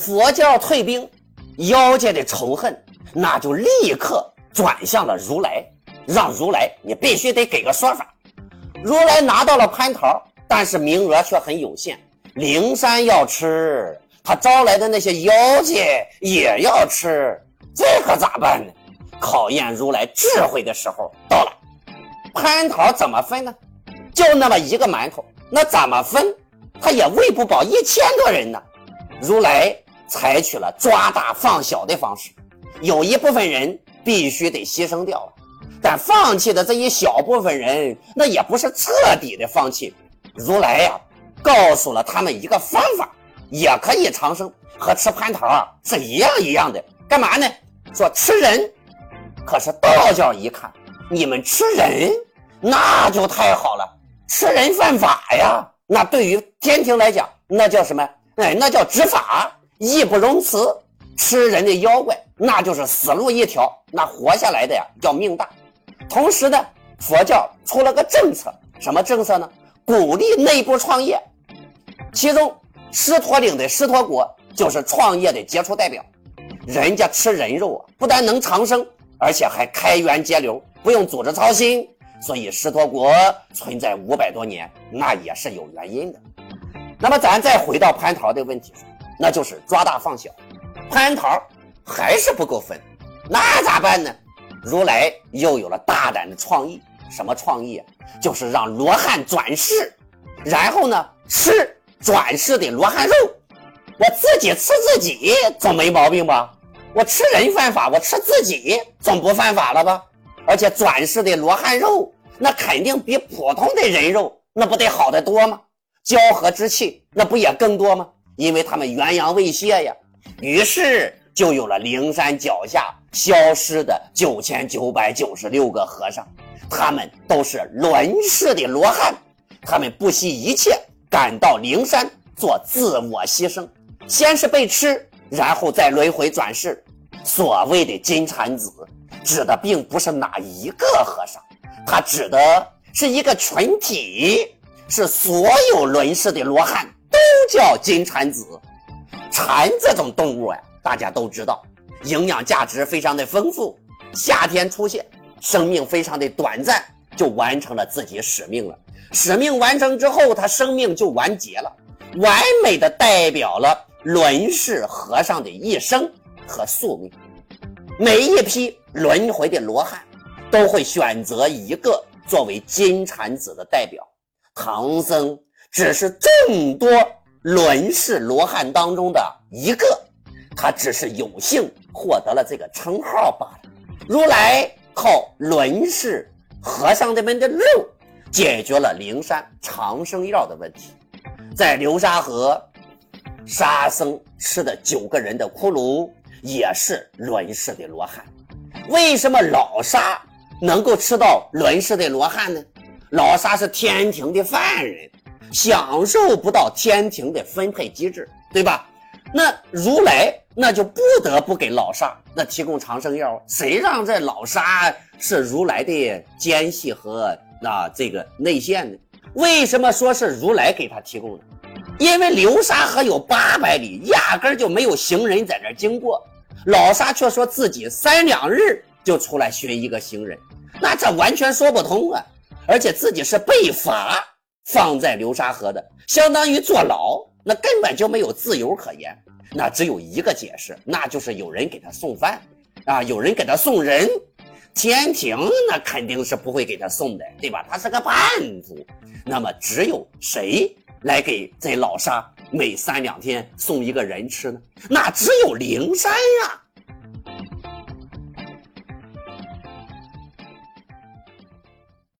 佛教退兵，妖界的仇恨那就立刻转向了如来，让如来你必须得给个说法。如来拿到了蟠桃，但是名额却很有限，灵山要吃，他招来的那些妖界也要吃，这可咋办呢？考验如来智慧的时候到了。蟠桃怎么分呢？就那么一个馒头，那怎么分？他也喂不饱一千多人呢。如来采取了抓大放小的方式，有一部分人必须得牺牲掉了，但放弃的这一小部分人，那也不是彻底的放弃。如来呀，告诉了他们一个方法，也可以长生，和吃蟠桃啊是一样一样的。干嘛呢？说吃人。可是道教一看，你们吃人，那就太好了，吃人犯法呀。那对于天庭来讲，那叫什么？哎，那叫执法，义不容辞。吃人的妖怪，那就是死路一条。那活下来的呀，叫命大。同时呢，佛教出了个政策，什么政策呢？鼓励内部创业。其中，狮驼岭的狮驼国就是创业的杰出代表。人家吃人肉啊，不但能长生，而且还开源节流，不用组织操心。所以狮驼国存在五百多年，那也是有原因的。那么咱再回到蟠桃的问题上，那就是抓大放小，蟠桃还是不够分，那咋办呢？如来又有了大胆的创意，什么创意啊？就是让罗汉转世，然后呢吃转世的罗汉肉。我自己吃自己总没毛病吧？我吃人犯法，我吃自己总不犯法了吧？而且转世的罗汉肉，那肯定比普通的人肉那不得好得多吗？交合之气那不也更多吗？因为他们元阳未泄呀。于是就有了灵山脚下消失的九千九百九十六个和尚，他们都是轮世的罗汉，他们不惜一切赶到灵山做自我牺牲，先是被吃，然后再轮回转世。所谓的金蝉子。指的并不是哪一个和尚，他指的是一个群体，是所有轮世的罗汉叫金蝉子。蝉这种动物啊，大家都知道，营养价值非常的丰富。夏天出现，生命非常的短暂，就完成了自己使命了。使命完成之后，他生命就完结了，完美的代表了轮世和尚的一生和宿命。每一批轮回的罗汉都会选择一个作为金蝉子的代表，唐僧只是众多轮是罗汉当中的一个，他只是有幸获得了这个称号罢了。如来靠轮世和尚的们的肉，解决了灵山长生药的问题，在流沙河，沙僧吃的九个人的骷髅。也是轮氏的罗汉，为什么老沙能够吃到轮氏的罗汉呢？老沙是天庭的犯人，享受不到天庭的分配机制，对吧？那如来那就不得不给老沙那提供长生药。谁让这老沙是如来的奸细和那这个内线呢？为什么说是如来给他提供的？因为流沙河有八百里，压根就没有行人在这经过。老沙却说自己三两日就出来寻一个行人，那这完全说不通啊！而且自己是被罚放在流沙河的，相当于坐牢，那根本就没有自由可言。那只有一个解释，那就是有人给他送饭啊，有人给他送人。天庭那肯定是不会给他送的，对吧？他是个叛徒。那么只有谁来给这老沙？每三两天送一个人吃呢，那只有灵山呀。